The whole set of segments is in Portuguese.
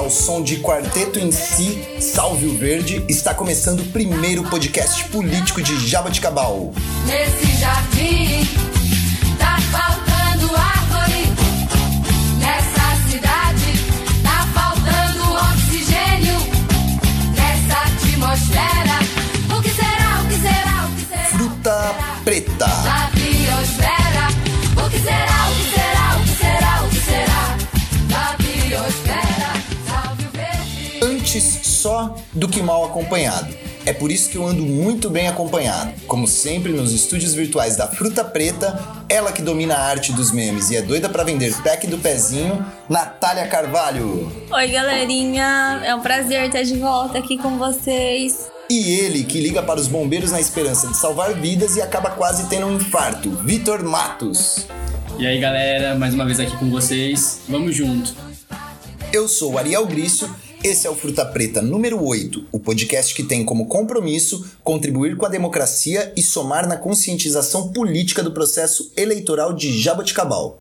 ao som de Quarteto em Si, Salve o Verde, está começando o primeiro podcast político de Jaboticabal. Nesse jardim tá faltando árvore. Nessa cidade tá faltando oxigênio. Nessa atmosfera, Antes só do que mal acompanhado. É por isso que eu ando muito bem acompanhado. Como sempre, nos estúdios virtuais da Fruta Preta, ela que domina a arte dos memes e é doida pra vender pack do pezinho, Natália Carvalho. Oi, galerinha! É um prazer estar de volta aqui com vocês. E ele que liga para os bombeiros na esperança de salvar vidas e acaba quase tendo um infarto, Vitor Matos. E aí galera, mais uma vez aqui com vocês. Vamos junto. Eu sou o Ariel Grício, esse é o Fruta Preta número 8, o podcast que tem como compromisso contribuir com a democracia e somar na conscientização política do processo eleitoral de Jaboticabal.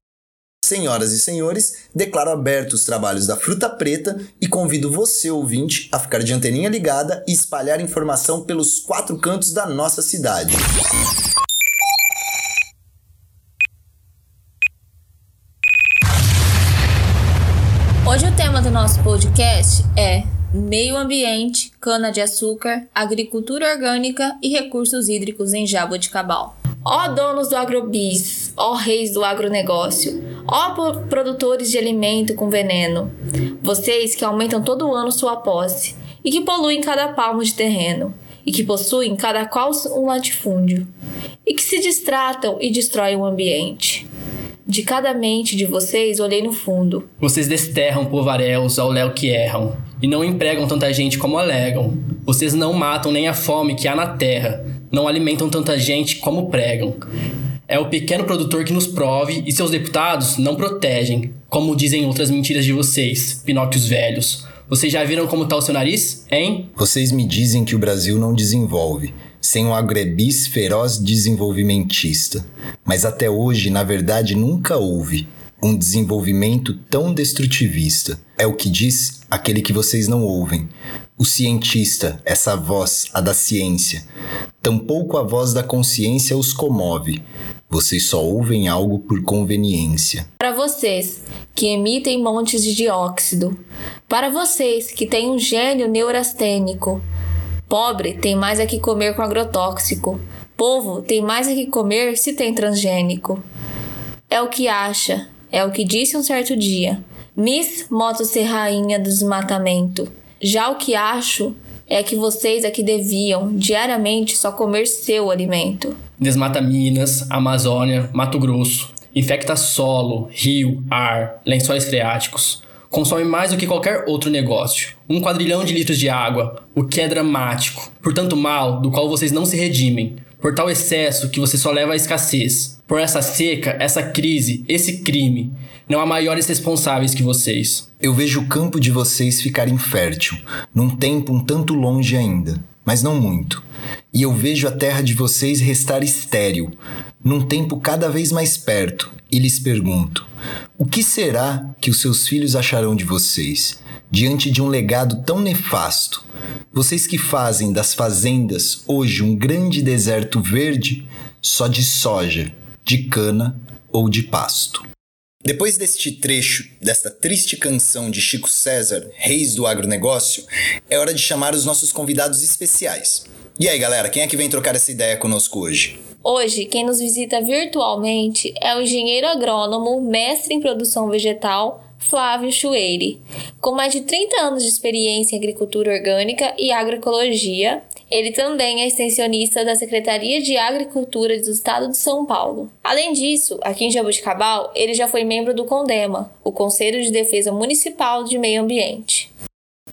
Senhoras e senhores, declaro abertos os trabalhos da Fruta Preta e convido você, ouvinte, a ficar de anteninha ligada e espalhar informação pelos quatro cantos da nossa cidade. Podcast é Meio Ambiente, Cana-de-Açúcar, Agricultura Orgânica e Recursos Hídricos em Jaboticabal. Ó donos do agrobis, ó reis do agronegócio, ó pro- produtores de alimento com veneno, vocês que aumentam todo ano sua posse e que poluem cada palmo de terreno e que possuem cada qual um latifúndio e que se distratam e destroem o ambiente. De cada mente de vocês olhei no fundo. Vocês desterram povaréus ao léu que erram, e não empregam tanta gente como alegam. Vocês não matam nem a fome que há na terra, não alimentam tanta gente como pregam. É o pequeno produtor que nos prove e seus deputados não protegem, como dizem outras mentiras de vocês, Pinóquios velhos. Vocês já viram como tá o seu nariz, hein? Vocês me dizem que o Brasil não desenvolve, sem um agrebis feroz desenvolvimentista. Mas até hoje, na verdade, nunca houve um desenvolvimento tão destrutivista. É o que diz aquele que vocês não ouvem. O cientista, essa voz, a da ciência. Tampouco a voz da consciência os comove. Vocês só ouvem algo por conveniência. Para vocês que emitem montes de dióxido. Para vocês que têm um gênio neurastênico. Pobre tem mais a que comer com agrotóxico. Povo tem mais a que comer se tem transgênico. É o que acha, é o que disse um certo dia. Miss Moto ser rainha do desmatamento. Já o que acho é que vocês aqui deviam diariamente só comer seu alimento. Desmata Minas, Amazônia, Mato Grosso. Infecta solo, rio, ar, lençóis freáticos. Consome mais do que qualquer outro negócio. Um quadrilhão de litros de água, o que é dramático. Por tanto mal do qual vocês não se redimem. Por tal excesso que você só leva à escassez. Por essa seca, essa crise, esse crime. Não há maiores responsáveis que vocês. Eu vejo o campo de vocês ficar infértil, num tempo um tanto longe ainda, mas não muito. E eu vejo a terra de vocês restar estéril, num tempo cada vez mais perto, e lhes pergunto: o que será que os seus filhos acharão de vocês, diante de um legado tão nefasto? Vocês que fazem das fazendas hoje um grande deserto verde só de soja, de cana ou de pasto. Depois deste trecho, desta triste canção de Chico César, Reis do Agronegócio, é hora de chamar os nossos convidados especiais. E aí, galera, quem é que vem trocar essa ideia conosco hoje? Hoje, quem nos visita virtualmente é o engenheiro agrônomo, mestre em produção vegetal, Flávio Chueire. Com mais de 30 anos de experiência em agricultura orgânica e agroecologia, ele também é extensionista da Secretaria de Agricultura do Estado de São Paulo. Além disso, aqui em Jabuticabal, ele já foi membro do CONDEMA, o Conselho de Defesa Municipal de Meio Ambiente.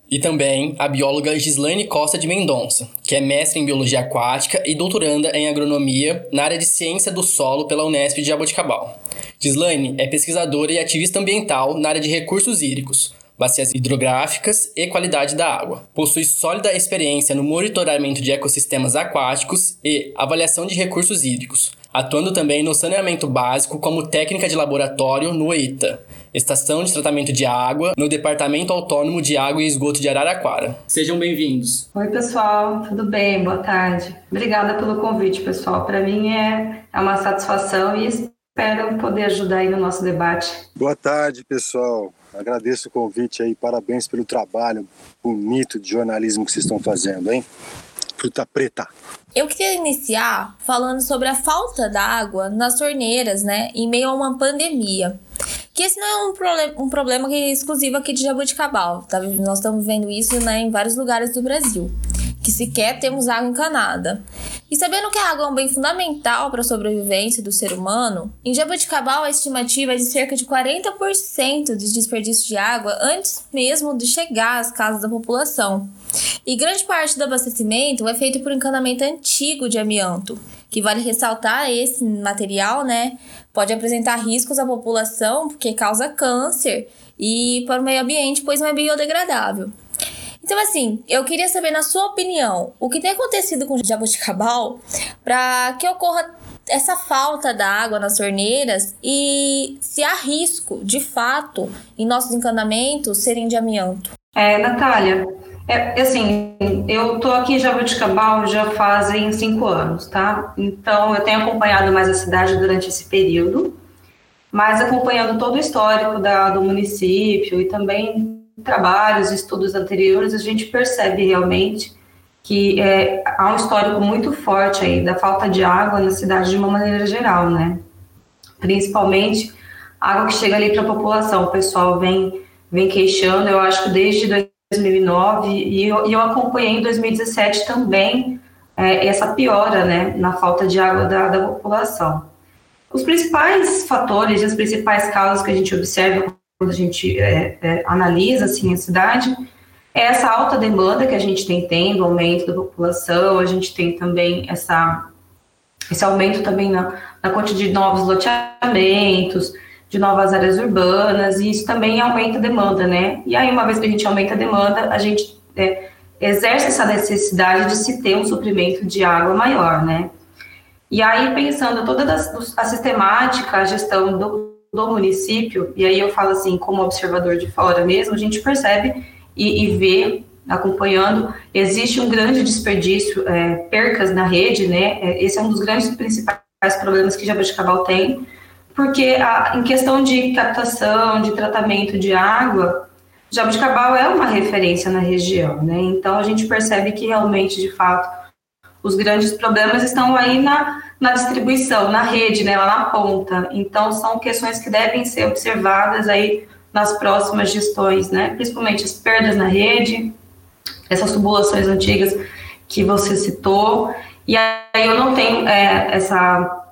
E também a bióloga Gislaine Costa de Mendonça, que é mestre em biologia aquática e doutoranda em agronomia na área de ciência do solo pela Unesp de Jaboticabal. Gislaine é pesquisadora e ativista ambiental na área de recursos hídricos, bacias hidrográficas e qualidade da água. Possui sólida experiência no monitoramento de ecossistemas aquáticos e avaliação de recursos hídricos, atuando também no saneamento básico como técnica de laboratório no EITA, Estação de Tratamento de Água, no Departamento Autônomo de Água e Esgoto de Araraquara. Sejam bem-vindos. Oi, pessoal, tudo bem? Boa tarde. Obrigada pelo convite, pessoal. Para mim é, é uma satisfação e espero poder ajudar aí no nosso debate. Boa tarde, pessoal. Agradeço o convite aí, parabéns pelo trabalho bonito de jornalismo que vocês estão fazendo, hein? Fruta preta. Eu queria iniciar falando sobre a falta d'água nas torneiras, né, em meio a uma pandemia. Que esse não é um, um problema que é exclusivo aqui de Jaboticabal, tá? Nós estamos vendo isso né, em vários lugares do Brasil que sequer temos água encanada. E sabendo que a água é um bem fundamental para a sobrevivência do ser humano, em Jaboticabal a estimativa é de cerca de 40% de desperdício de água antes mesmo de chegar às casas da população. E grande parte do abastecimento é feito por encanamento antigo de amianto, que vale ressaltar esse material, né? Pode apresentar riscos à população porque causa câncer e para o meio ambiente, pois não é biodegradável. Então, assim, eu queria saber, na sua opinião, o que tem acontecido com o jabuticabal para que ocorra essa falta da água nas torneiras e se há risco, de fato, em nossos encanamentos serem de amianto. É, Natália, é, assim, eu tô aqui em Jabuticabal já fazem cinco anos, tá? Então, eu tenho acompanhado mais a cidade durante esse período, mas acompanhando todo o histórico da, do município e também trabalhos, estudos anteriores, a gente percebe realmente que é, há um histórico muito forte aí da falta de água na cidade de uma maneira geral, né? Principalmente água que chega ali para a população. O pessoal vem, vem queixando, eu acho que desde 2009 e eu, e eu acompanhei em 2017 também é, essa piora, né, na falta de água da, da população. Os principais fatores, as principais causas que a gente observa quando a gente é, é, analisa assim a cidade, é essa alta demanda que a gente tem tendo, aumento da população, a gente tem também essa esse aumento também na, na quantidade de novos loteamentos, de novas áreas urbanas, e isso também aumenta a demanda, né? E aí, uma vez que a gente aumenta a demanda, a gente é, exerce essa necessidade de se ter um suprimento de água maior, né? E aí, pensando toda a sistemática, a gestão do, do município, e aí eu falo assim, como observador de fora mesmo, a gente percebe e, e vê, acompanhando, existe um grande desperdício, é, percas na rede, né? É, esse é um dos grandes principais problemas que Jaboticabal tem, porque a, em questão de captação, de tratamento de água, Jaboticabal é uma referência na região, né? Então a gente percebe que realmente, de fato, os grandes problemas estão aí na, na distribuição, na rede, né, lá na ponta. Então, são questões que devem ser observadas aí nas próximas gestões, né, principalmente as perdas na rede, essas tubulações antigas que você citou. E aí eu não tenho é, essa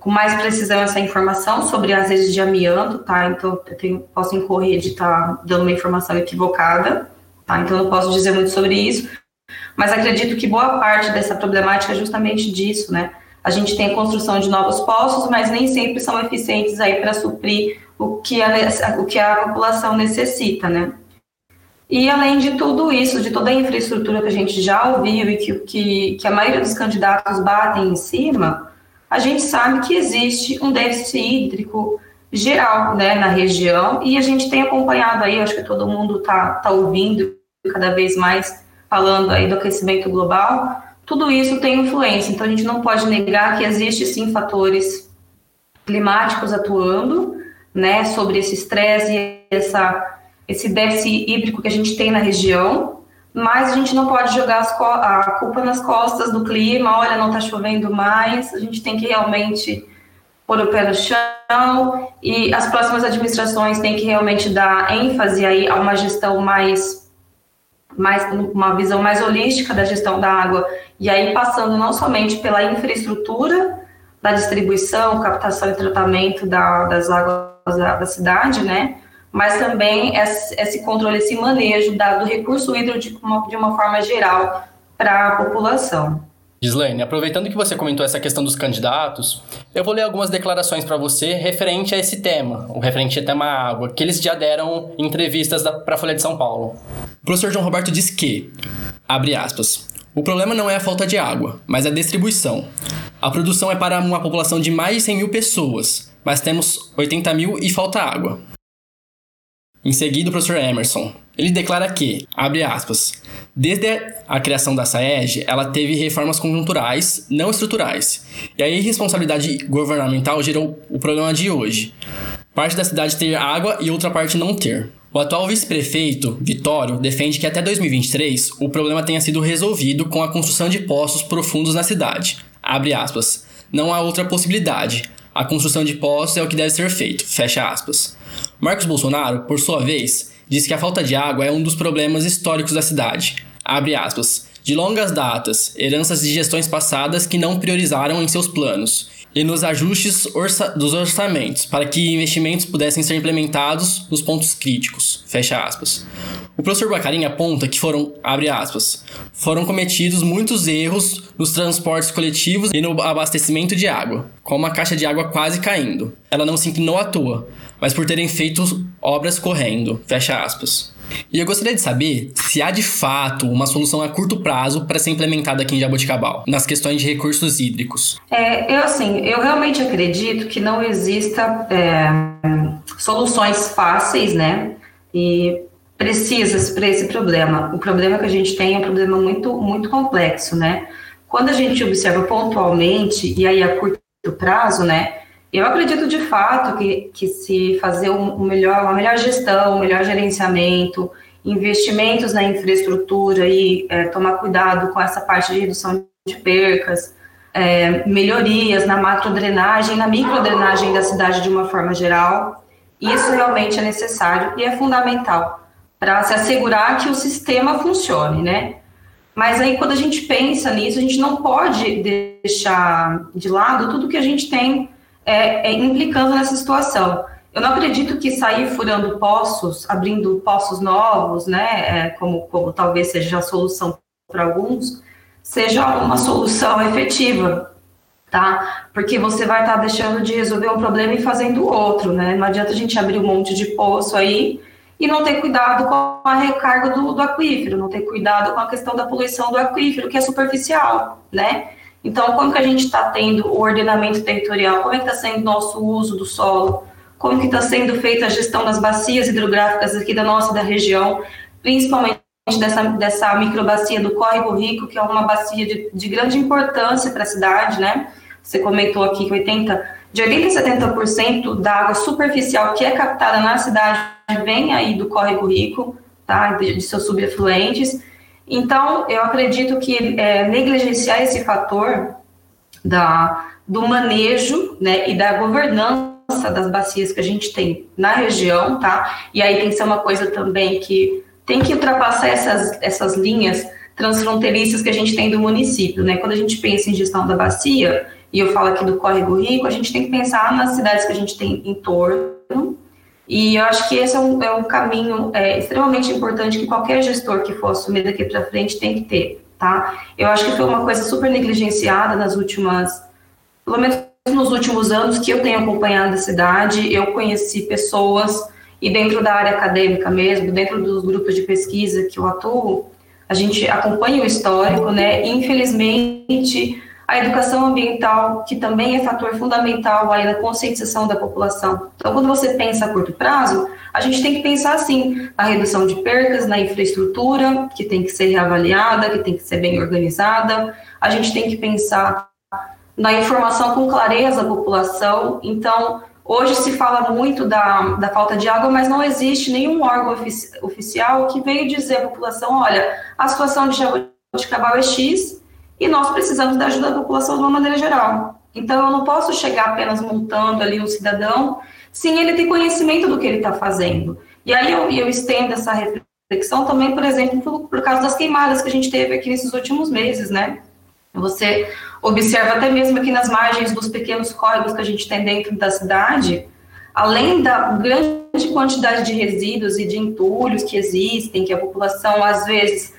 com mais precisão essa informação sobre as redes de amianto, tá? Então eu tenho, posso incorrer de estar tá dando uma informação equivocada, tá? Então eu não posso dizer muito sobre isso, mas acredito que boa parte dessa problemática é justamente disso, né? A gente tem construção de novos poços, mas nem sempre são eficientes aí para suprir o que, a, o que a população necessita, né? E além de tudo isso, de toda a infraestrutura que a gente já ouviu e que, que, que a maioria dos candidatos batem em cima, a gente sabe que existe um déficit hídrico geral né, na região e a gente tem acompanhado aí, acho que todo mundo está tá ouvindo cada vez mais falando aí do aquecimento global, tudo isso tem influência. Então a gente não pode negar que existe sim fatores climáticos atuando, né, sobre esse estresse e essa esse déficit hídrico que a gente tem na região, mas a gente não pode jogar a culpa nas costas do clima, olha, não está chovendo mais, a gente tem que realmente pôr o pé no chão e as próximas administrações têm que realmente dar ênfase aí a uma gestão mais mais uma visão mais holística da gestão da água e aí passando não somente pela infraestrutura da distribuição, captação e tratamento da, das águas da, da, cidade, né? Mas também esse, esse controle, esse manejo da, do recurso hídrico de uma, de uma forma geral para a população. Gislaine, aproveitando que você comentou essa questão dos candidatos, eu vou ler algumas declarações para você referente a esse tema, o referente ao tema água, que eles já deram em entrevistas para a Folha de São Paulo. O professor João Roberto diz que, abre aspas, o problema não é a falta de água, mas a distribuição. A produção é para uma população de mais de 100 mil pessoas, mas temos 80 mil e falta água. Em seguida, o professor Emerson. Ele declara que, abre aspas, desde a criação da SAEG, ela teve reformas conjunturais, não estruturais, e a irresponsabilidade governamental gerou o problema de hoje. Parte da cidade ter água e outra parte não ter. O atual vice-prefeito, Vitório, defende que até 2023 o problema tenha sido resolvido com a construção de poços profundos na cidade. Abre aspas. Não há outra possibilidade. A construção de poços é o que deve ser feito. Fecha aspas. Marcos Bolsonaro, por sua vez, diz que a falta de água é um dos problemas históricos da cidade. Abre aspas. De longas datas, heranças de gestões passadas que não priorizaram em seus planos e nos ajustes orça dos orçamentos para que investimentos pudessem ser implementados nos pontos críticos. Fecha aspas. O professor Bacarin aponta que foram, abre aspas, foram cometidos muitos erros nos transportes coletivos e no abastecimento de água, com uma caixa de água quase caindo. Ela não se inclinou à toa, mas por terem feito obras correndo. Fecha aspas. E eu gostaria de saber se há de fato uma solução a curto prazo para ser implementada aqui em Jaboticabal, nas questões de recursos hídricos. É, eu assim, eu realmente acredito que não exista é, soluções fáceis, né? E precisas para esse problema. O problema que a gente tem é um problema muito, muito complexo, né? Quando a gente observa pontualmente, e aí a curto prazo, né? Eu acredito de fato que, que se fazer um, melhor, uma melhor gestão, um melhor gerenciamento, investimentos na infraestrutura e é, tomar cuidado com essa parte de redução de percas, é, melhorias na macrodrenagem, na microdrenagem da cidade de uma forma geral, isso realmente é necessário e é fundamental para se assegurar que o sistema funcione, né? Mas aí, quando a gente pensa nisso, a gente não pode deixar de lado tudo que a gente tem é, é, implicando nessa situação. Eu não acredito que sair furando poços, abrindo poços novos, né, é, como, como talvez seja a solução para alguns, seja uma solução efetiva, tá? Porque você vai estar tá deixando de resolver um problema e fazendo outro, né? Não adianta a gente abrir um monte de poço aí e não ter cuidado com a recarga do, do aquífero, não ter cuidado com a questão da poluição do aquífero, que é superficial, né? Então, como que a gente está tendo o ordenamento territorial? Como é que está sendo nosso uso do solo? Como que está sendo feita a gestão das bacias hidrográficas aqui da nossa da região, principalmente dessa, dessa microbacia do Córrego Rico, que é uma bacia de, de grande importância para a cidade, né? Você comentou aqui que 80, de 80 a 70% da água superficial que é captada na cidade vem aí do Córrego Rico, tá? De, de seus subafluentes. Então, eu acredito que é, negligenciar esse fator da, do manejo né, e da governança das bacias que a gente tem na região, tá? E aí tem que ser uma coisa também que tem que ultrapassar essas, essas linhas transfronteiriças que a gente tem do município, né? Quando a gente pensa em gestão da bacia, e eu falo aqui do Córrego Rico, a gente tem que pensar nas cidades que a gente tem em torno, e eu acho que esse é um, é um caminho é, extremamente importante que qualquer gestor que for assumir daqui para frente tem que ter, tá? Eu acho que foi uma coisa super negligenciada nas últimas, pelo menos nos últimos anos que eu tenho acompanhado a cidade, eu conheci pessoas e dentro da área acadêmica mesmo, dentro dos grupos de pesquisa que eu atuo, a gente acompanha o histórico, né? Infelizmente, a educação ambiental, que também é fator fundamental aí na conscientização da população. Então, quando você pensa a curto prazo, a gente tem que pensar assim, na redução de percas, na infraestrutura, que tem que ser reavaliada, que tem que ser bem organizada. A gente tem que pensar na informação com clareza à população. Então, hoje se fala muito da, da falta de água, mas não existe nenhum órgão ofici oficial que veio dizer à população, olha, a situação de Jaboticabal é X, e nós precisamos da ajuda da população de uma maneira geral. Então, eu não posso chegar apenas montando ali um cidadão sem ele ter conhecimento do que ele está fazendo. E aí eu, eu, estendo essa reflexão também, por exemplo, por, por causa das queimadas que a gente teve aqui nesses últimos meses, né? Você observa até mesmo aqui nas margens dos pequenos córregos que a gente tem dentro da cidade, além da grande quantidade de resíduos e de entulhos que existem, que a população às vezes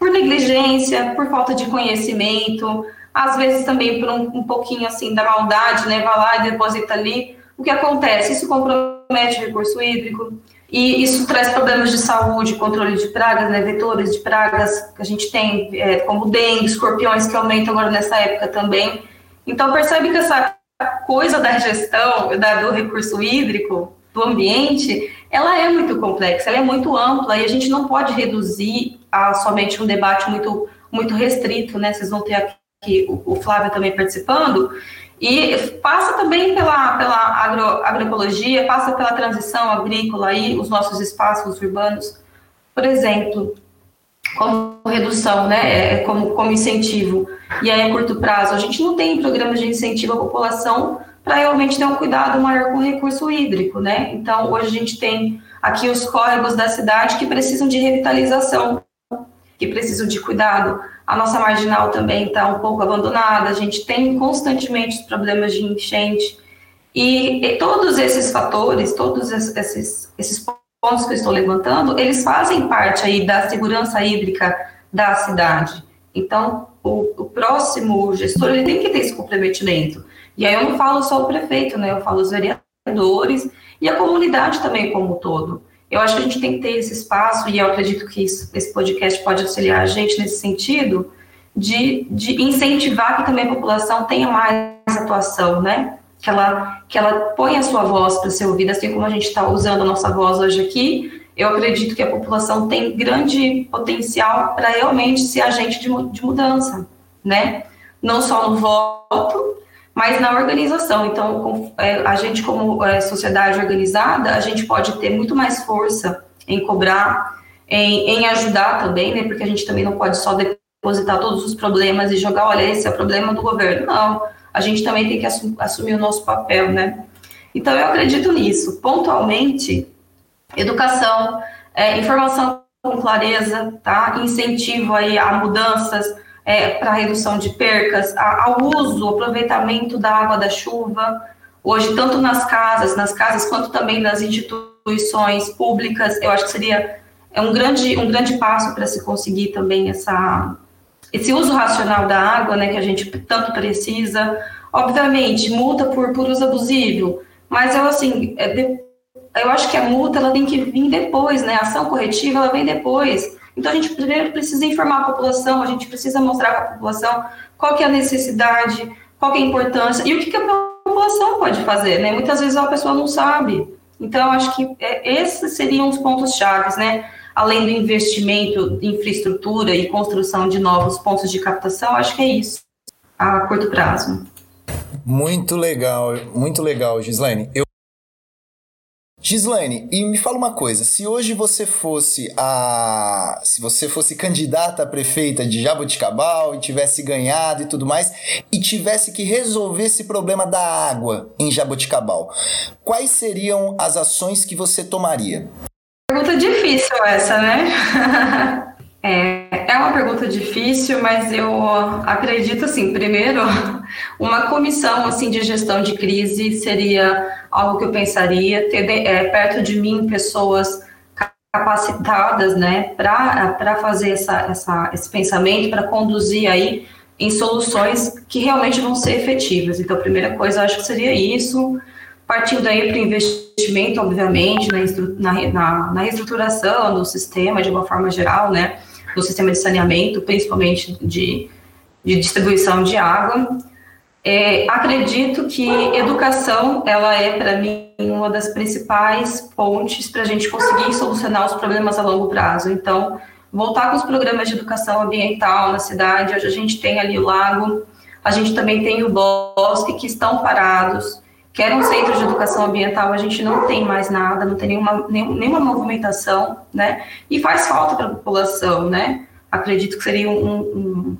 por negligência, por falta de conhecimento, às vezes também por um, um pouquinho assim da maldade, né, vai lá e deposita ali. O que acontece? Isso compromete o recurso hídrico, e isso traz problemas de saúde, controle de pragas, né, vetores de pragas que a gente tem, é, como dengue, escorpiões que aumentam agora nessa época também. Então percebe que essa coisa da gestão da, do recurso hídrico, do ambiente, ela é muito complexa, ela é muito ampla e a gente não pode reduzir a somente um debate muito, muito restrito, né? Vocês vão ter aqui o, Flávio também participando, e passa também pela, pela agro, agroecologia, passa pela transição agrícola aí, os nossos espaços urbanos, por exemplo, como redução, né, é, como, como incentivo, e aí a curto prazo, a gente não tem programas de incentivo à população para realmente ter um cuidado maior com o recurso hídrico, né, então hoje a gente tem aqui os córregos da cidade que precisam de revitalização, que precisam de cuidado, a nossa marginal também está um pouco abandonada, a gente tem constantemente problemas de enchente. E, e todos esses fatores, todos esses, esses pontos que eu estou levantando, eles fazem parte aí da segurança hídrica da cidade. Então, o, o, próximo gestor ele tem que ter esse comprometimento. E aí eu não falo só o prefeito, né? Eu falo os vereadores e a comunidade também como um todo. Eu acho que a gente tem que ter esse espaço, e eu acredito que isso, esse podcast pode auxiliar a gente nesse sentido, de, de incentivar que também a população tenha mais atuação, né? Que ela, que ela ponha a sua voz para ser ouvida, assim como a gente está usando a nossa voz hoje aqui. Eu acredito que a população tem grande potencial para realmente ser agente de, de mudança, né? Não só no voto, mas na organização. Então, é, a gente, como é, sociedade organizada, a gente pode ter muito mais força em cobrar, em, em ajudar também, né? Porque a gente também não pode só depositar todos os problemas e jogar, olha, esse é o problema do governo. Não, a gente também tem que assumir, o nosso papel, né? Então, eu acredito nisso. Pontualmente, educação, é, informação com clareza, tá? Incentivo aí a mudanças, é, para redução de percas, ao uso, aproveitamento da água da chuva, hoje, tanto nas casas, nas casas, quanto também nas instituições públicas, eu acho que seria é um grande, um grande passo para se conseguir também essa, esse uso racional da água, né, que a gente tanto precisa. Obviamente, multa por, por uso abusivo, mas eu, assim, é de, eu acho que a multa ela tem que vir depois, né, a ação corretiva ela vem depois. Então, a gente primeiro precisa informar a população, a gente precisa mostrar para a população qual que é a necessidade, qual que é a importância e o que, que a população pode fazer, né? Muitas vezes a pessoa não sabe. Então, acho que é, esses seriam os pontos chaves, né? Além do investimento em infraestrutura e construção de novos pontos de captação, acho que é isso, a curto prazo. Muito legal, muito legal, Gislaine. Eu Gislaine, e me fala uma coisa, se hoje você fosse a se você fosse candidata a prefeita de Jaboticabal e tivesse ganhado e tudo mais e tivesse que resolver esse problema da água em Jaboticabal, quais seriam as ações que você tomaria? Pergunta difícil essa, né? É, é uma pergunta difícil, mas eu acredito assim, primeiro, uma comissão assim de gestão de crise seria algo que eu pensaria, ter é, perto de mim pessoas capacitadas, né, para fazer essa, essa, esse pensamento, para conduzir aí em soluções que realmente vão ser efetivas. Então, a primeira coisa, eu acho que seria isso, partindo aí para o investimento, obviamente, na, na, na reestruturação do sistema, de uma forma geral, né, no sistema de saneamento, principalmente de, de distribuição de água. É, acredito que educação, ela é, para mim, uma das principais pontes para a gente conseguir solucionar os problemas a longo prazo. Então, voltar com os programas de educação ambiental na cidade, hoje a gente tem ali o lago, a gente também tem o bosque, que estão parados, que era um centro de educação ambiental, a gente não tem mais nada, não tem nenhuma, nenhuma movimentação, né? E faz falta para a população, né? Acredito que seria um, um,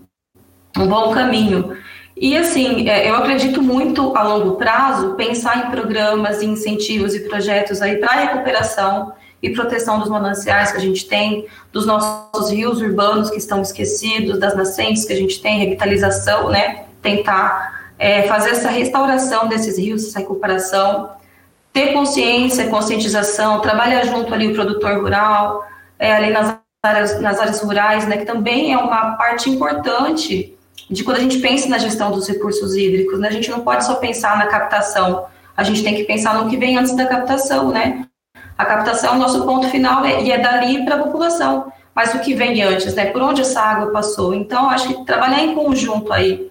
um bom caminho. E assim, é, eu acredito muito a longo prazo pensar em programas, incentivos e projetos aí para recuperação e proteção dos mananciais que a gente tem, dos nossos rios urbanos que estão esquecidos, das nascentes que a gente tem, revitalização, né? Tentar é, fazer essa restauração desses rios, essa recuperação, ter consciência, conscientização, trabalhar junto ali o produtor rural, é, ali nas áreas, nas áreas rurais, né? Que também é uma parte importante de quando a gente pensa na gestão dos recursos hídricos, né? A gente não pode só pensar na captação, a gente tem que pensar no que vem antes da captação, né? A captação é o nosso ponto final e é dali para a população. Mas o que vem antes, né? Por onde essa água passou? Então, acho que trabalhar em conjunto aí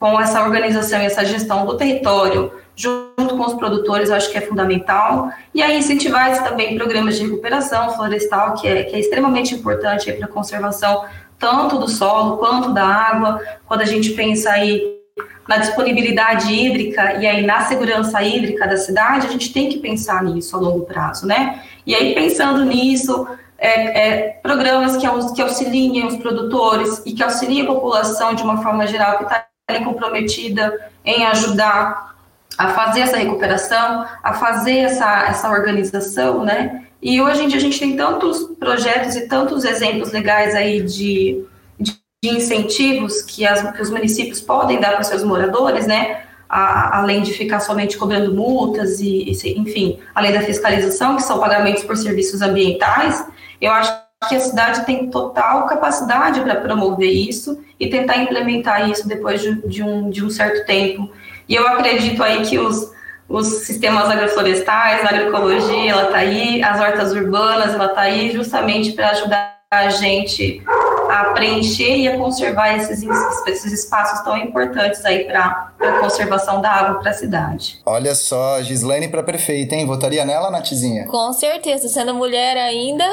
com essa organização e essa gestão do território, junto com os produtores, eu acho que é fundamental. E aí incentivar também programas de recuperação florestal, que é, que é extremamente importante para a conservação tanto do solo quanto da água. Quando a gente pensa aí na disponibilidade hídrica e aí na segurança hídrica da cidade, a gente tem que pensar nisso a longo prazo, né? E aí pensando nisso, é, é, programas que, que auxiliem os produtores e que auxiliem a população de uma forma geral que está comprometida em ajudar a fazer essa recuperação, a fazer essa, essa organização, né? E hoje em dia a gente tem tantos projetos e tantos exemplos legais aí de, de, de incentivos que, as, que os municípios podem dar para seus moradores, né? A, além de ficar somente cobrando multas e, enfim, além da fiscalização, que são pagamentos por serviços ambientais, eu acho que a cidade tem total capacidade para promover isso e tentar implementar isso depois de, de, um, de um certo tempo. E eu acredito aí que os, os sistemas agroflorestais, a agroecologia, ela está aí, as hortas urbanas, ela está aí justamente para ajudar a gente a preencher e a conservar esses, esses espaços tão importantes aí para a conservação da água para a cidade. Olha só, Gislaine para prefeita, hein? Votaria nela, Natizinha? Com certeza, sendo mulher ainda.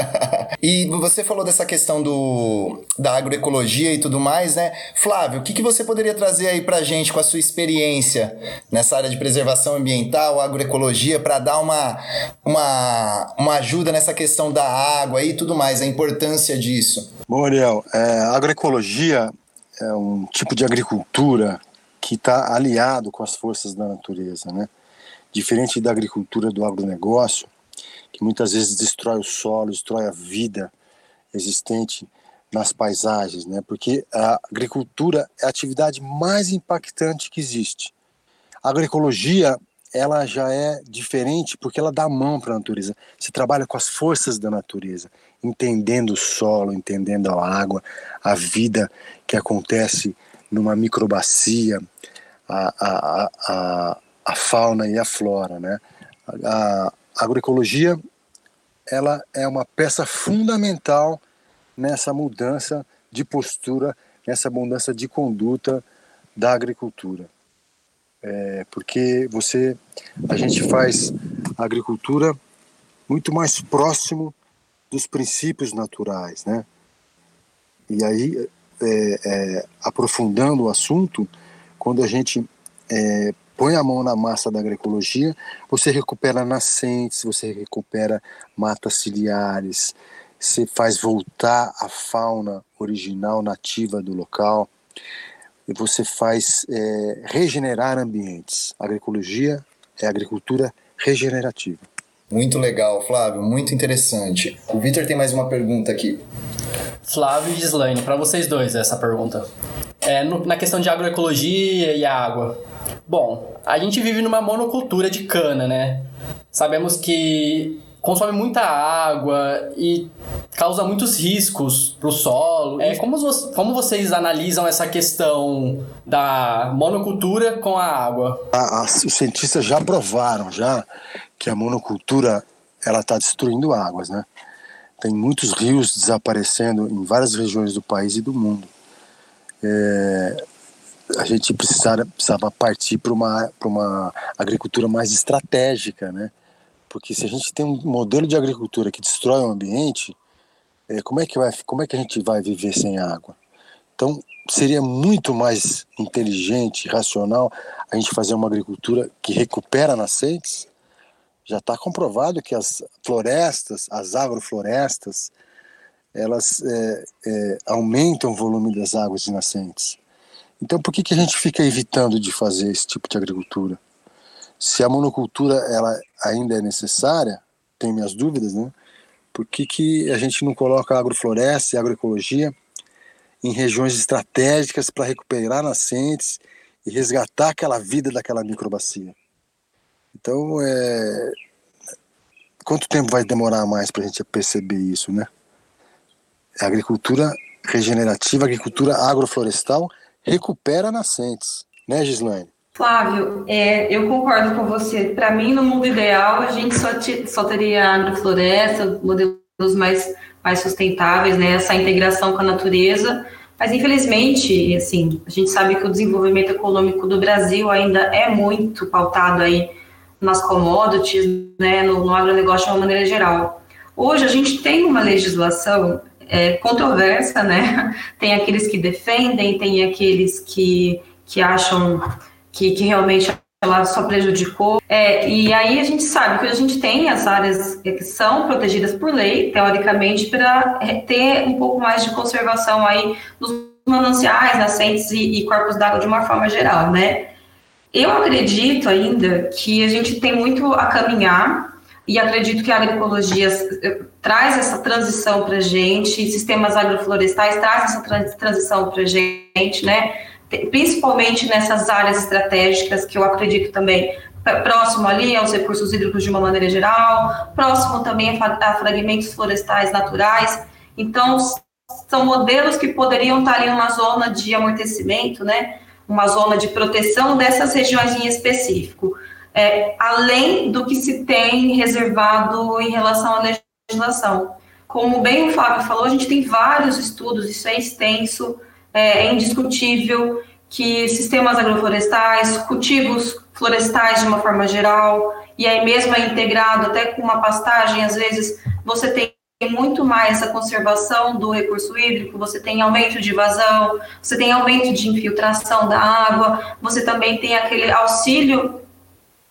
e você falou dessa questão do, da agroecologia e tudo mais, né? Flávio, o que, que você poderia trazer aí para gente com a sua experiência nessa área de preservação ambiental, agroecologia, para dar uma, uma, uma ajuda nessa questão da água e tudo mais, a importância disso? Bom, Ariel, é, agroecologia é um tipo de agricultura que está aliado com as forças da natureza, né? Diferente da agricultura do agronegócio, que muitas vezes destrói o solo, destrói a vida existente nas paisagens, né? Porque a agricultura é a atividade mais impactante que existe. A agroecologia ela já é diferente porque ela dá a mão para a natureza. Você trabalha com as forças da natureza, entendendo o solo, entendendo a água, a vida que acontece numa microbacia, a, a, a, a fauna e a flora, né? A, a agroecologia ela é uma peça fundamental nessa mudança de postura, nessa mudança de conduta da agricultura é, porque você a gente faz a agricultura muito mais próximo dos princípios naturais, né? E aí, é, é, aprofundando o assunto, quando a gente é, põe a mão na massa da agroecologia, você recupera nascentes, você recupera matas ciliares, você faz voltar a fauna original nativa do local e você faz é, regenerar ambientes. A agroecologia é agricultura regenerativa. Muito legal, Flávio, muito interessante. O Vitor tem mais uma pergunta aqui. Flávio e Gislaine, para vocês dois essa pergunta. É, no, na questão de agroecologia e água. Bom, a gente vive numa monocultura de cana, né? Sabemos que consome muita água e causa muitos riscos para o solo. É, como, como vocês analisam essa questão da monocultura com a água? A, a, os cientistas já provaram já que a monocultura ela está destruindo águas, né? Tem muitos rios desaparecendo em várias regiões do país e do mundo. É, a gente precisava, precisava partir para uma, uma agricultura mais estratégica, né? Porque se a gente tem um modelo de agricultura que destrói o ambiente, é, como, é que vai, como é que a gente vai viver sem água? Então, seria muito mais inteligente, racional, a gente fazer uma agricultura que recupera nascentes. Já está comprovado que as florestas, as agroflorestas, elas é, é, aumentam o volume das águas de nascentes. Então, por que, que a gente fica evitando de fazer esse tipo de agricultura? Se a monocultura ela ainda é necessária, tenho minhas dúvidas, né? Por que, que a gente não coloca agrofloresta e agroecologia em regiões estratégicas para recuperar nascentes e resgatar aquela vida daquela microbacia? Então, é... quanto tempo vai demorar mais para a gente perceber isso, né? A agricultura regenerativa, agricultura agroflorestal recupera nascentes, né, Gislaine? Flávio, é, eu concordo com você. Para mim, no mundo ideal, a gente só, só teria agrofloresta, modelos mais, mais sustentáveis, né, essa integração com a natureza. Mas, infelizmente, assim, a gente sabe que o desenvolvimento econômico do Brasil ainda é muito pautado aí nas commodities, né, no, no agronegócio de uma maneira geral. Hoje, a gente tem uma legislação é, controversa, né? Tem aqueles que defendem, tem aqueles que, que acham que, que realmente ela só prejudicou. É, e aí a gente sabe que a gente tem as áreas que são protegidas por lei, teoricamente, para ter um pouco mais de conservação aí dos mananciais, nascentes e, e corpos d'água de uma forma geral, né? Eu acredito ainda que a gente tem muito a caminhar e acredito que a agroecologia eh, traz essa transição para a gente, sistemas agroflorestais traz essa transição para a gente, né? Principalmente nessas áreas estratégicas que eu acredito também próximo ali aos recursos hídricos de uma maneira geral, próximo também a fragmentos florestais naturais. Então, são modelos que poderiam estar ali numa zona de amortecimento, né? Uma zona de proteção dessas regiões em específico é, além do que se tem reservado em relação à legislação. Como bem o Fábio falou, a gente tem vários estudos, isso é extenso, é, é indiscutível que sistemas agroflorestais, cultivos florestais de uma forma geral, e aí mesmo é integrado até com uma pastagem, às vezes você tem muito mais a conservação do recurso hídrico, você tem aumento de vazão, você tem aumento de infiltração da água, você também tem aquele auxílio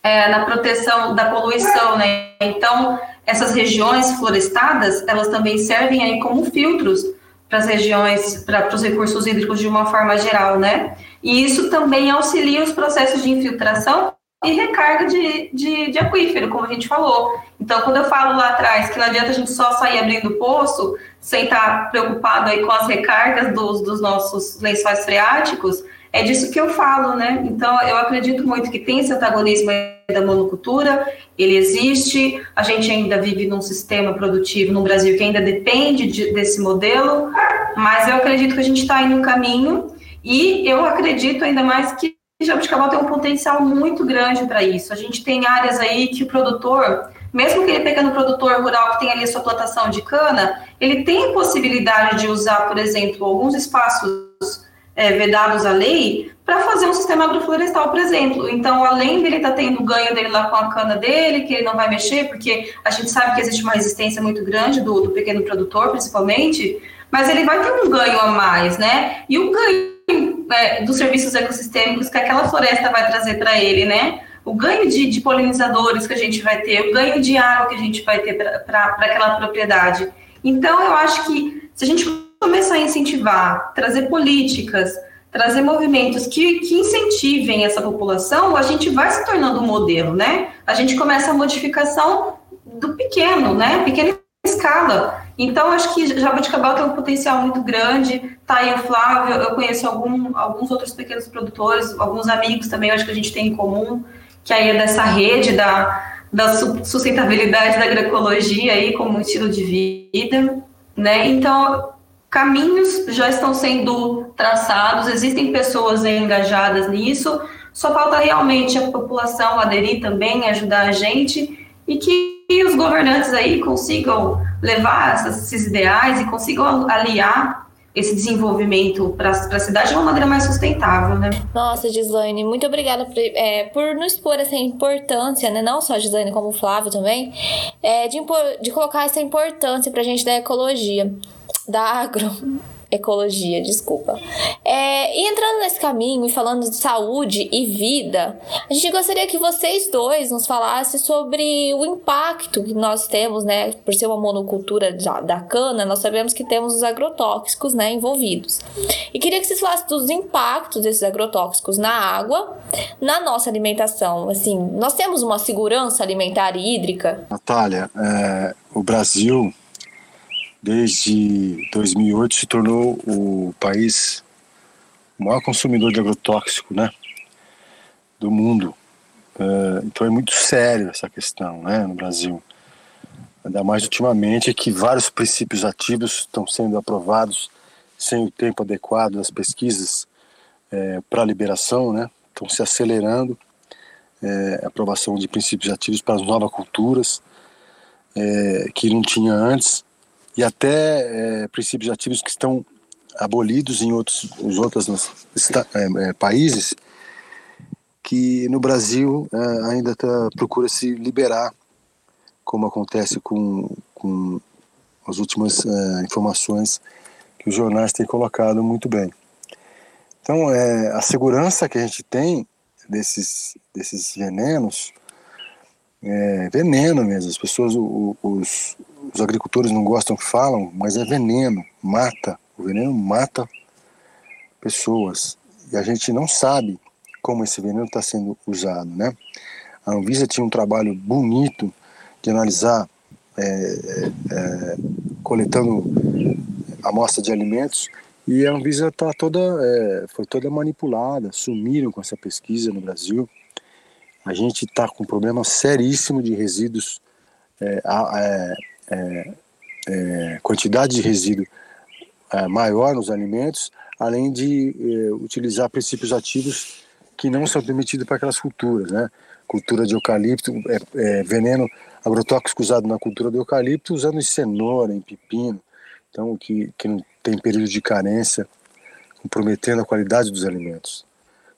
é, na proteção da poluição, né? Então, essas regiões florestadas, elas também servem aí como filtros para as regiões, para os recursos hídricos de uma forma geral, né? E isso também auxilia os processos de infiltração e recarga de, de, de, aquífero, como a gente falou. Então, quando eu falo lá atrás que não adianta a gente só sair abrindo poço sem estar preocupado aí com as recargas dos, dos nossos lençóis freáticos, é disso que eu falo, né? Então, eu acredito muito que tem esse antagonismo da monocultura, ele existe, a gente ainda vive num sistema produtivo no Brasil que ainda depende de, desse modelo, mas eu acredito que a gente está indo no caminho e eu acredito ainda mais que Jabuticabal tem um potencial muito grande para isso. A gente tem áreas aí que o produtor, mesmo que ele pequeno produtor rural que tem ali a sua plantação de cana, ele tem possibilidade de usar, por exemplo, alguns espaços é, vedados à lei para fazer um sistema agroflorestal, por exemplo. Então, além dele estar tá tendo o ganho dele lá com a cana dele, que ele não vai mexer, porque a gente sabe que existe uma resistência muito grande do, do pequeno produtor, principalmente, mas ele vai ter um ganho a mais, né? E o ganho é, dos serviços ecossistêmicos que aquela floresta vai trazer para ele, né? O ganho de, de, polinizadores que a gente vai ter, o ganho de água que a gente vai ter para aquela propriedade. Então, eu acho que se a gente começar a incentivar, trazer políticas, trazer movimentos que, que incentivem essa população, a gente vai se tornando um modelo, né? A gente começa a modificação do pequeno, né? Pequena escala. Então, acho que Jaboticabal tem um potencial muito grande. Tá aí o Flávio, eu conheço algum, alguns outros pequenos produtores, alguns amigos também, acho que a gente tem em comum, que aí é dessa rede da, da sustentabilidade da agroecologia aí como estilo de vida, né? Então, caminhos já estão sendo traçados, existem pessoas engajadas nisso, só falta realmente a população aderir também, ajudar a gente e que os governantes aí consigam levar esses ideais e consigam aliar esse desenvolvimento para a cidade de uma maneira mais sustentável, né? Nossa, Gislaine, muito obrigada por, é, por nos expor essa importância, né? Não só a Gislaine, como o Flávio também, é, de, impor, de colocar essa importância para a gente da ecologia da agroecologia, desculpa. É, e entrando nesse caminho e falando de saúde e vida, a gente gostaria que vocês dois nos falassem sobre o impacto que nós temos, né? Por ser uma monocultura da, da cana, nós sabemos que temos os agrotóxicos, né, envolvidos. E queria que vocês falassem dos impactos desses agrotóxicos na água, na nossa alimentação. Assim, nós temos uma segurança alimentar e hídrica? Natália, é, o Brasil desde 2008 se tornou o país o maior consumidor de agrotóxico, né, do mundo. Uh, então é muito sério essa questão, né, no Brasil. Ainda mais ultimamente que vários princípios ativos estão sendo aprovados sem o tempo adequado das pesquisas é, para liberação, né? Estão se acelerando é, aprovação de princípios ativos para as novas culturas é, que não tinha antes e até é, princípios ativos que estão abolidos em outros os outros é, é, países que no Brasil é, ainda tá, procura se liberar como acontece com, com as últimas informações que os jornais têm colocado muito bem. Então, é, a segurança que a gente tem desses, desses venenos é veneno mesmo. As pessoas, os, os agricultores não gostam que falam, mas é veneno, mata. O veneno mata pessoas. E a gente não sabe como esse veneno está sendo usado, né? A Anvisa tinha um trabalho bonito de analisar, é, é, é coletando amostra de alimentos e a Anvisa tá toda, é, foi toda manipulada, sumiram com essa pesquisa no Brasil. A gente está com um problema seríssimo de resíduos, é, é, é, é quantidade de resíduo é, maior nos alimentos, além de utilizar princípios ativos que não são permitidos para aquelas culturas, né? Cultura de eucalipto, veneno agrotóxico usado na cultura do eucalipto, usando em cenoura, em pepino, então que, que não tem período de carência, comprometendo a qualidade dos alimentos.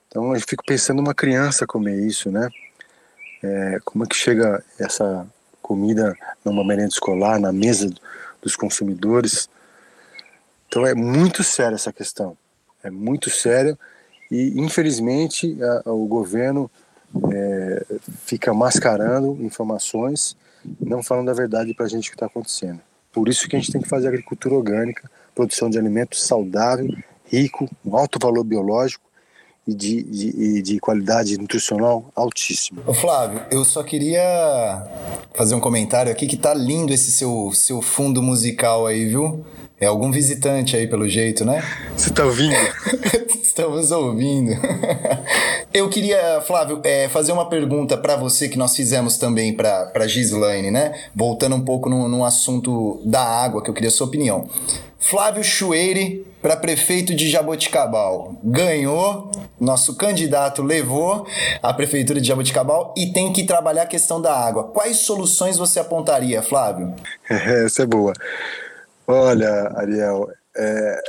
Então eu fico pensando uma criança comer isso, né? É, como é que chega essa comida numa merenda escolar, na mesa dos consumidores? Então é muito séria essa questão, é muito sério e infelizmente a, a, o governo é, fica mascarando informações, não falando a verdade para a gente o que está acontecendo. Por isso que a gente tem que fazer agricultura orgânica, produção de alimentos saudável, rico, com alto valor biológico e de, de, de qualidade nutricional altíssima. Ô Flávio, eu só queria fazer um comentário aqui que tá lindo esse seu, seu fundo musical aí, viu? É algum visitante aí, pelo jeito, né? Você tá ouvindo? Estamos ouvindo. Eu queria, Flávio, é, fazer uma pergunta para você que nós fizemos também para Gislaine, né? Voltando um pouco no, no assunto da água, que eu queria a sua opinião. Flávio Chueire para prefeito de Jaboticabal. Ganhou, nosso candidato levou a prefeitura de Jaboticabal e tem que trabalhar a questão da água. Quais soluções você apontaria, Flávio? Essa é boa. Olha, Ariel, é,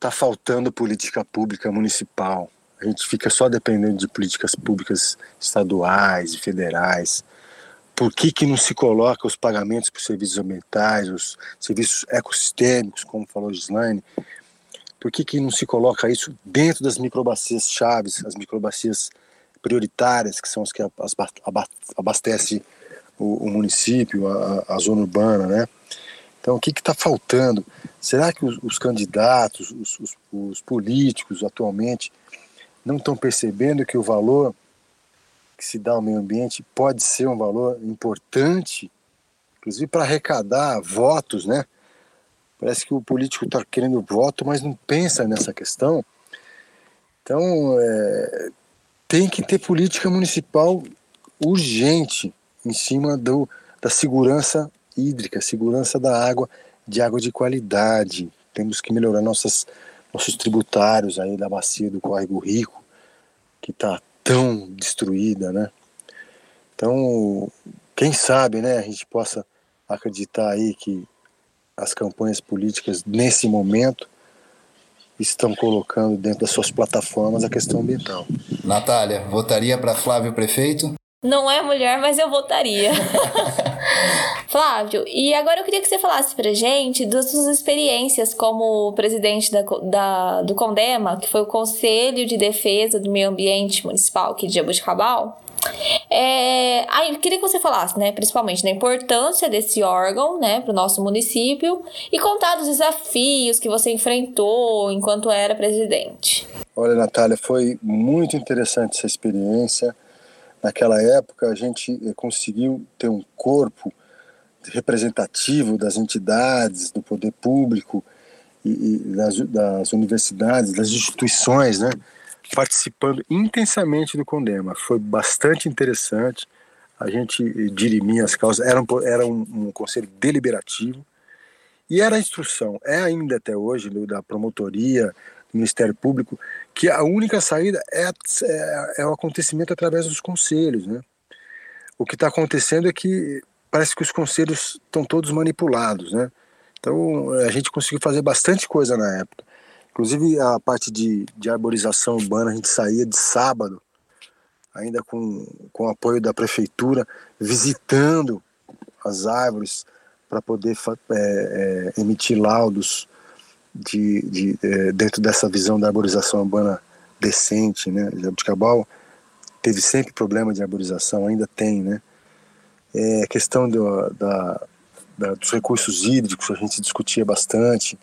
tá faltando política pública municipal. A gente fica só dependendo de políticas públicas estaduais e federais. Por que, que não se coloca os pagamentos por serviços ambientais, os serviços ecossistêmicos, como falou Gislaine? Por que, que não se coloca isso dentro das microbacias chaves, as microbacias prioritárias, que são as que abastecem o, o município, a, a zona urbana, né? Então, o que está faltando? Será que os, os candidatos, os, os, os, políticos atualmente, não estão percebendo que o valor que se dá ao meio ambiente pode ser um valor importante, inclusive para arrecadar votos, né? Parece que o político está querendo voto, mas não pensa nessa questão. Então, é, tem que ter política municipal urgente em cima do, da segurança hídrica, segurança da água, de água de qualidade. Temos que melhorar nossas, nossos tributários aí da bacia do Córrego Rico, que está tão destruída, né? Então, quem sabe, né, a gente possa acreditar aí que as campanhas políticas nesse momento estão colocando dentro das suas plataformas a questão ambiental. Natália, votaria para Flávio Prefeito? Não é mulher, mas eu votaria. Flávio, e agora eu queria que você falasse pra gente das suas experiências como presidente da, da, do CONDEMA, que foi o Conselho de Defesa do Meio Ambiente Municipal aqui de Jabuticabal. É, aí eu queria que você falasse, né, principalmente da importância desse órgão, né, para o nosso município e contar dos desafios que você enfrentou enquanto era presidente. Olha, Natália, foi muito interessante essa experiência naquela época a gente eh, conseguiu ter um corpo representativo das entidades, do poder público e, e das, das, universidades, das instituições, né, participando intensamente do Condema. Foi bastante interessante. A gente dirimia as causas. Era um, era um, um conselho deliberativo E era a instrução, é ainda até hoje, da promotoria, do Ministério Público, que a única saída é, é, é o acontecimento através dos conselhos. Né? O que está acontecendo é que parece que os conselhos estão todos manipulados. Né? Então a gente conseguiu fazer bastante coisa na época. Inclusive a parte de, de arborização urbana, a gente saía de sábado, ainda com, com o apoio da prefeitura, visitando as árvores para poder é, é, emitir laudos de, de é, dentro dessa visão da arborização urbana decente, né? Jabuticabal teve sempre problema de arborização, ainda tem, né? É, questão do, da, da, dos recursos hídricos a gente discutia bastante.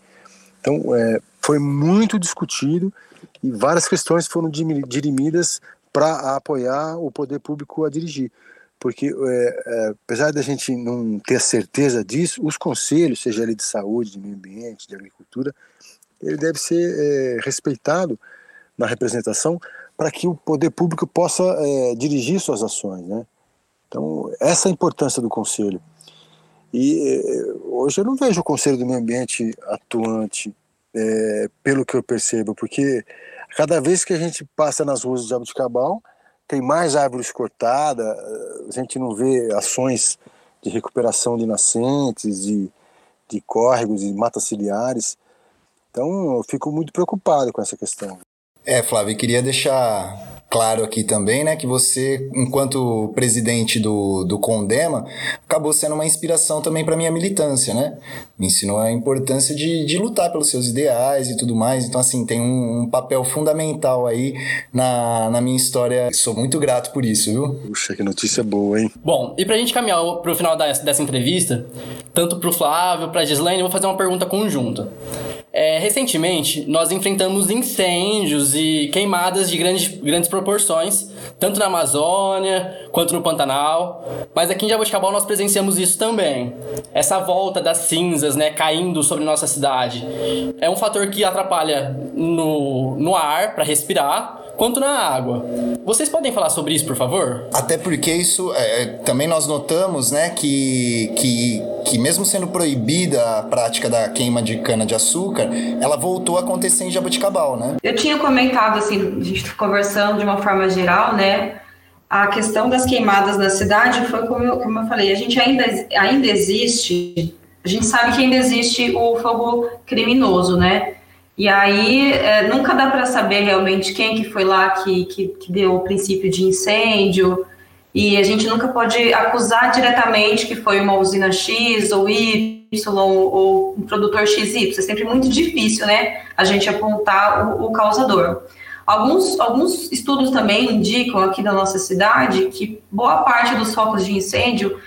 Então, é, foi muito discutido e várias questões foram dirimidas para apoiar o poder público a dirigir. Porque, é, é, apesar da gente não ter certeza disso, os conselhos, seja ele de saúde, de meio ambiente, de agricultura, ele deve ser é, respeitado na representação para que o poder público possa é, dirigir suas ações. Né? Então, essa é a importância do conselho. E é, hoje eu não vejo o Conselho do Meio Ambiente atuante é, pelo que eu percebo, porque cada vez que a gente passa nas ruas de Jabuticabal, tem mais árvores cortadas, a gente não vê ações de recuperação de nascentes, de, de córregos e matas ciliares. Então eu fico muito preocupado com essa questão. É, Flávio, queria deixar claro aqui também, né, que você, enquanto presidente do, do Condema, acabou sendo uma inspiração também para minha militância, né? Me ensinou a importância de, de lutar pelos seus ideais e tudo mais. Então, assim, tem um, um papel fundamental aí na, na minha história. Sou muito grato por isso, viu? Puxa, que notícia boa, hein? Bom, e pra gente caminhar pro final dessa, dessa entrevista, tanto pro Flávio, pra Gislaine, eu vou fazer uma pergunta conjunta. É, recentemente, nós enfrentamos incêndios e queimadas de grandes, grandes proporções, tanto na Amazônia quanto no Pantanal, mas aqui em Jaboticabal nós presenciamos isso também. Essa volta das cinzas, né, caindo sobre nossa cidade, é um fator que atrapalha no, no ar para respirar, quanto na água. Vocês podem falar sobre isso, por favor? Até porque isso é, é, também nós notamos, né, que, que, que mesmo sendo proibida a prática da queima de cana de açúcar, ela voltou a acontecer em Jaboticabal, né? Eu tinha comentado assim, a gente conversando de uma forma geral, né? A questão das queimadas na cidade foi como eu, como eu falei, a gente ainda, ainda existe, a gente sabe que ainda existe o fogo criminoso, né? E aí é, nunca dá para saber realmente quem que foi lá que, que, que, deu o princípio de incêndio, e a gente nunca pode acusar diretamente que foi uma usina X ou Y ou um produtor XY. É sempre muito difícil, né? A gente apontar o, o causador. Alguns, alguns estudos também indicam aqui na nossa cidade que boa parte dos focos de incêndio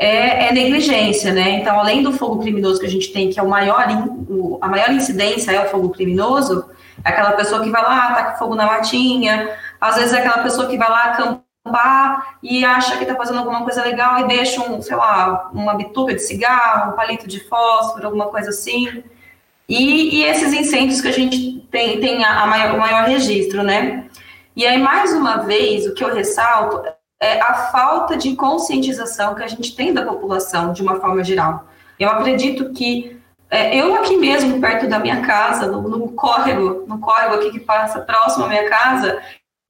é, é, negligência, né? Então, além do fogo criminoso que a gente tem, que é o maior, o, a maior incidência é o fogo criminoso, é aquela pessoa que vai lá, taca fogo na matinha, às vezes é aquela pessoa que vai lá acampar e acha que está fazendo alguma coisa legal e deixa um, sei lá, uma bituca de cigarro, um palito de fósforo, alguma coisa assim. E, e esses incêndios que a gente tem, tem a, a maior, o maior registro, né? E aí, mais uma vez, o que eu ressalto é, a falta de conscientização que a gente tem da população de uma forma geral. Eu acredito que é, eu aqui mesmo, perto da minha casa, no, no córrego, no córrego aqui que passa próximo à minha casa,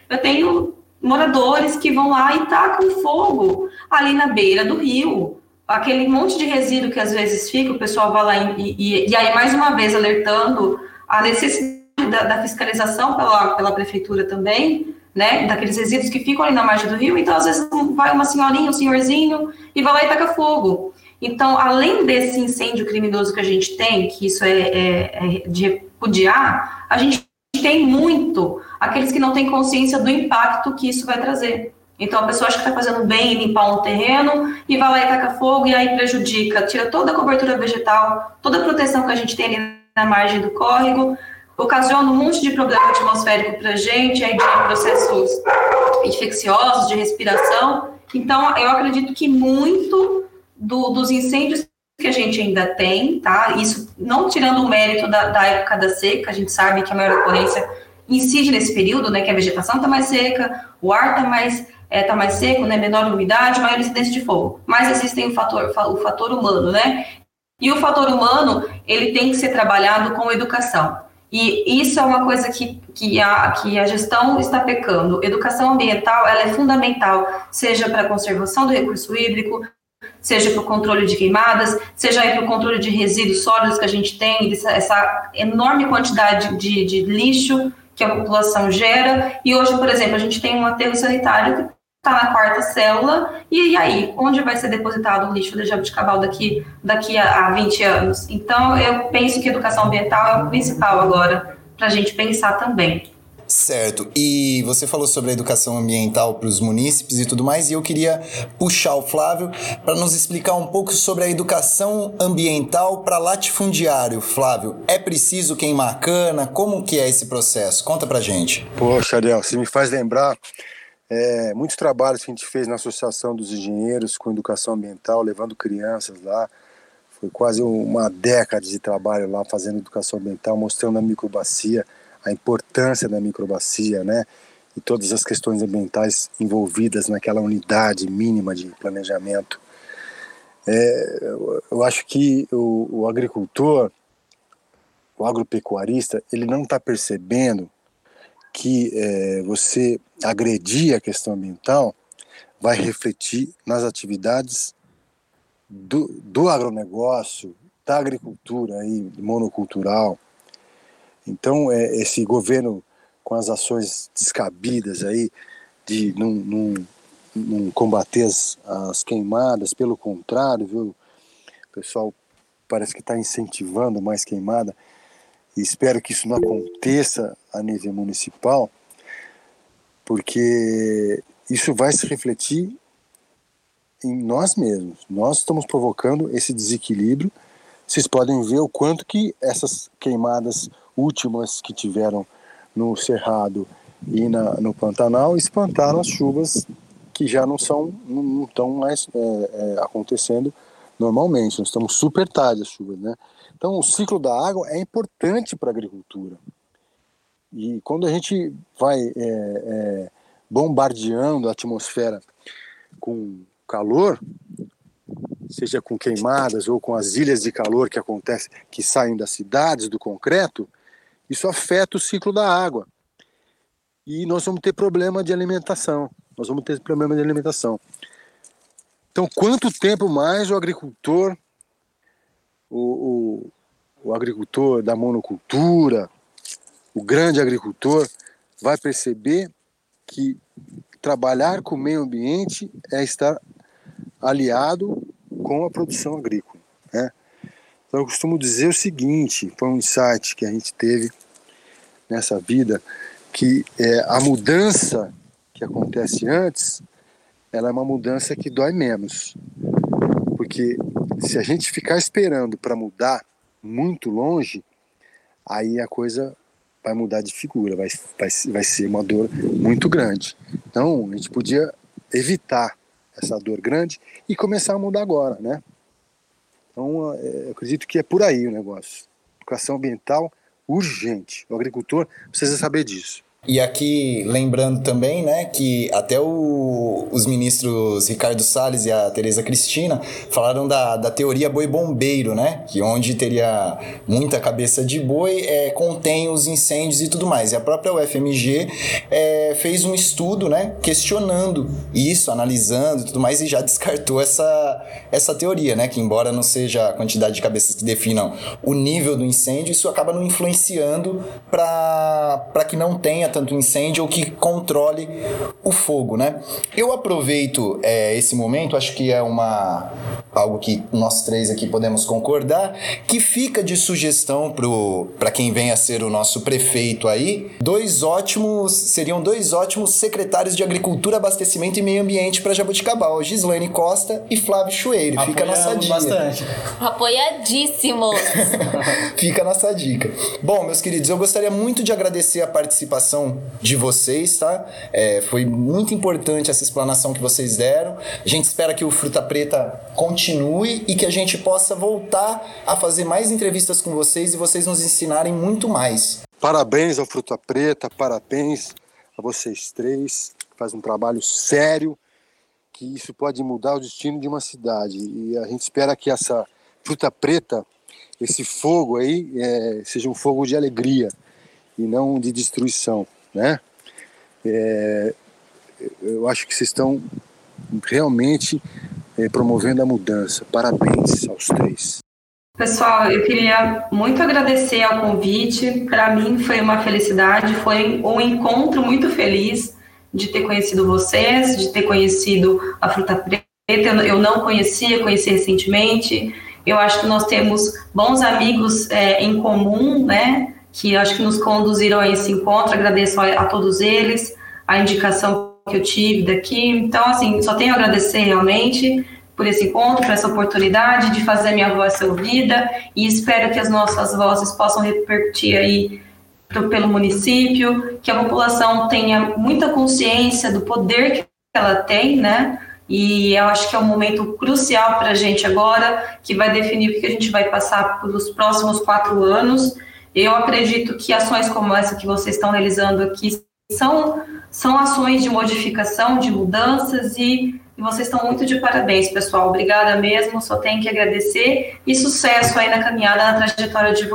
eu tenho moradores que vão lá e tacam fogo ali na beira do rio. Aquele monte de resíduo que às vezes fica, o pessoal vai lá e, e, e aí, mais uma vez, alertando a necessidade da, da fiscalização pela, pela prefeitura também, né, daqueles resíduos que ficam ali na margem do rio, então às vezes vai uma senhorinha, um senhorzinho e vai lá e taca fogo. Então, além desse incêndio criminoso que a gente tem, que isso é, é, é de repudiar, a gente tem muito aqueles que não têm consciência do impacto que isso vai trazer. Então, a pessoa acha que está fazendo bem em limpar um terreno e vai lá e taca fogo e aí prejudica, tira toda a cobertura vegetal, toda a proteção que a gente tem ali na margem do córrego, ocasiona um monte de problema atmosférico para a gente, aí de processos infecciosos, de respiração. Então, eu acredito que muito do, dos incêndios que a gente ainda tem, tá? Isso não tirando o mérito da, da época da seca, a gente sabe que a maior ocorrência incide nesse período, né? Que a vegetação está mais seca, o ar está mais, é, tá mais seco, né? Menor umidade, maior incidência de fogo. Mas existem o fator, o fator humano, né? E o fator humano, ele tem que ser trabalhado com educação. E isso é uma coisa que, que, a, que a gestão está pecando. Educação ambiental, ela é fundamental, seja para a conservação do recurso hídrico, seja para o controle de queimadas, seja para o controle de resíduos sólidos que a gente tem, essa, enorme quantidade de, de lixo que a população gera. E hoje, por exemplo, a gente tem um aterro sanitário que está na quarta célula, e, e, aí, onde vai ser depositado o lixo de jabuticabal daqui, daqui a, a 20 anos? Então, eu penso que educação ambiental é o principal agora para a gente pensar também. Certo. E você falou sobre a educação ambiental para os munícipes e tudo mais, e eu queria puxar o Flávio para nos explicar um pouco sobre a educação ambiental para latifundiário. Flávio, é preciso queimar cana? Como que é esse processo? Conta pra gente. Poxa, Ariel, você me faz lembrar é, muitos trabalhos que a gente fez na Associação dos Engenheiros com Educação Ambiental, levando crianças lá. Foi quase uma década de trabalho lá fazendo educação ambiental, mostrando a microbacia, a importância da microbacia, né? E todas as questões ambientais envolvidas naquela unidade mínima de planejamento. É, eu acho que o, o agricultor, o agropecuarista, ele não está percebendo que é, você agredir a questão ambiental vai refletir nas atividades do, do agronegócio, da agricultura aí, monocultural. Então, é, esse governo com as ações descabidas aí de não, combater as, as, queimadas, pelo contrário, viu? O pessoal parece que está incentivando mais queimada e espero que isso não aconteça a nível municipal, porque isso vai se refletir em nós mesmos. Nós estamos provocando esse desequilíbrio. Vocês podem ver o quanto que essas queimadas últimas que tiveram no Cerrado e na, no Pantanal espantaram as chuvas que já não são não estão mais é, é, acontecendo normalmente. Nós estamos super tarde as chuvas, né? Então, o ciclo da água é importante para a agricultura. E quando a gente vai é, é, bombardeando a atmosfera com calor, seja com queimadas ou com as ilhas de calor que acontecem, que saem das cidades, do concreto, isso afeta o ciclo da água. E nós vamos ter problema de alimentação. Nós vamos ter problema de alimentação. Então, quanto tempo mais o agricultor o, o, o agricultor da monocultura, o grande agricultor, vai perceber que trabalhar com o meio ambiente é estar aliado com a produção agrícola. Né? Então eu costumo dizer o seguinte, foi um insight que a gente teve nessa vida, que é, a mudança que acontece antes, ela é uma mudança que dói menos. Porque se a gente ficar esperando para mudar muito longe, aí a coisa vai mudar de figura, vai, vai, vai ser uma dor muito grande. Então, a gente podia evitar essa dor grande e começar a mudar agora, né? Então, é, eu acredito que é por aí o negócio. Educação ambiental urgente. O agricultor precisa saber disso. E aqui, lembrando também, né, que até o, os ministros Ricardo Salles e a Tereza Cristina falaram da, da teoria boi-bombeiro, né, que onde teria muita cabeça de boi, é, contém os incêndios e tudo mais. E a própria UFMG é, fez um estudo, né, questionando isso, analisando e tudo mais, e já descartou essa, essa teoria, né, que embora não seja a quantidade de cabeças que definam o nível do incêndio, isso acaba não influenciando para que não tenha tanto incêndio ou que controle o fogo, né? Eu aproveito é, esse momento, acho que é uma algo que nós três aqui podemos concordar, que fica de sugestão para quem vem a ser o nosso prefeito aí, dois ótimos, seriam dois ótimos secretários de Agricultura, Abastecimento e Meio Ambiente para Jabuticabal, Gislaine Costa e Flávio Chueiro. Fica a nossa dica. bastante. Apoiadíssimos. Fica a nossa dica. Bom, meus queridos, eu gostaria muito de agradecer a participação de vocês, tá? É, foi muito importante essa explanação que vocês deram. A gente espera que o Fruta Preta continue e que a gente possa voltar a fazer mais entrevistas com vocês e vocês nos ensinarem muito mais. Parabéns ao Fruta Preta, parabéns a vocês três. Faz um trabalho sério, que isso pode mudar o destino de uma cidade. E a gente espera que essa Fruta Preta, esse fogo aí, é, seja um fogo de alegria e não de destruição, né? É, eu acho que vocês estão realmente é, promovendo a mudança. Parabéns aos três. Pessoal, eu queria muito agradecer ao convite. Para mim foi uma felicidade, foi um encontro muito feliz de ter conhecido vocês, de ter conhecido a Fruta Preta. Eu não conhecia, conheci recentemente. Eu acho que nós temos bons amigos é, em comum, né? Que acho que nos conduziram a esse encontro. Agradeço a, a todos eles a indicação que eu tive daqui. Então, assim, só tenho a agradecer realmente por esse encontro, por essa oportunidade de fazer minha voz ser ouvida e espero que as nossas vozes possam repercutir aí pelo município, que a população tenha muita consciência do poder que ela tem, né? E eu acho que é um momento crucial para a gente agora, que vai definir o que a gente vai passar pelos próximos quatro anos. Eu acredito que ações como essa que vocês estão realizando aqui são, são ações de modificação, de mudanças e e vocês estão muito de parabéns, pessoal. Obrigada mesmo, só tenho que agradecer e sucesso aí na caminhada, na trajetória de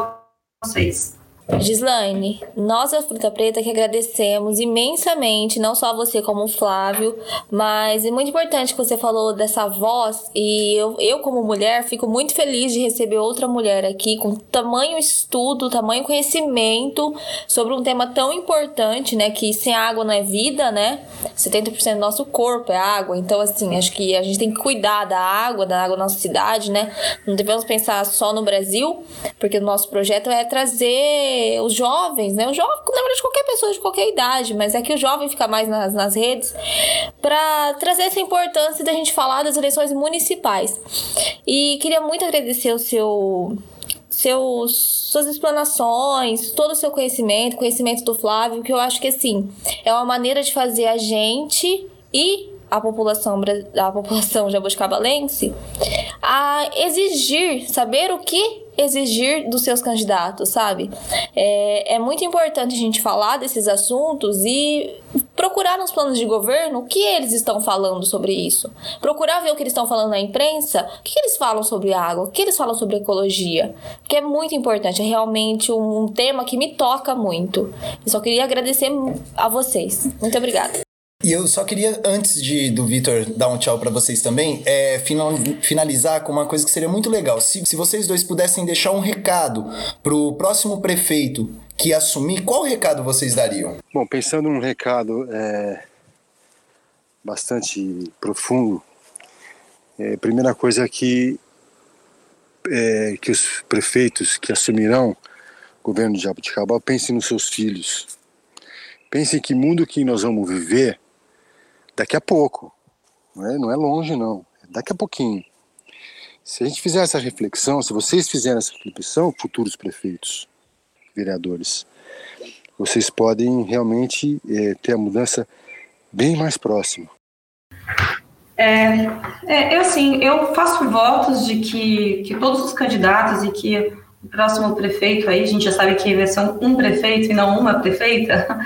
vocês. Gislaine, nós da Fruta Preta que agradecemos imensamente, não só você como o Flávio, mas é muito importante que você falou dessa voz e eu, eu como mulher fico muito feliz de receber outra mulher aqui com tamanho estudo, tamanho conhecimento sobre um tema tão importante, né, que sem água não é vida, né? 70% do nosso corpo é água, então assim, acho que a gente tem que cuidar da água, da água da nossa cidade, né? Não devemos pensar só no Brasil, porque o nosso projeto é trazer os jovens, né? O jovem, na verdade, qualquer pessoa de qualquer idade, mas é que o jovem fica mais nas, nas redes para trazer essa importância da gente falar das eleições municipais. E queria muito agradecer o seu seus, suas explanações, todo o seu conhecimento, conhecimento do Flávio, que eu acho que assim é uma maneira de fazer a gente e a população a população jabuticabalense a exigir, saber o que exigir dos seus candidatos, sabe? É, é muito importante a gente falar desses assuntos e procurar nos planos de governo o que eles estão falando sobre isso. Procurar ver o que eles estão falando na imprensa, o que eles falam sobre água, o que eles falam sobre ecologia. Porque é muito importante, é realmente um tema que me toca muito. Eu só queria agradecer a vocês. Muito obrigada. E eu só queria, antes de do Vitor dar um tchau para vocês também, é, final, finalizar com uma coisa que seria muito legal. Se, se vocês dois pudessem deixar um recado pro próximo prefeito que assumir, qual recado vocês dariam? Bom, pensando num recado é, bastante profundo, é, primeira coisa que, é, que os prefeitos que assumirão o governo de Jabuticabal pensem nos seus filhos. Pensem que mundo que nós vamos viver daqui a pouco. Não é, não é longe, não. É daqui a pouquinho. Se a gente fizer essa reflexão, se vocês fizerem essa reflexão, futuros prefeitos, vereadores, vocês podem realmente é, ter a mudança bem mais próxima. É, é, eu assim, eu faço votos de que, que todos os candidatos e que o próximo prefeito aí, a gente já sabe que vai ser um, um prefeito e não uma prefeita,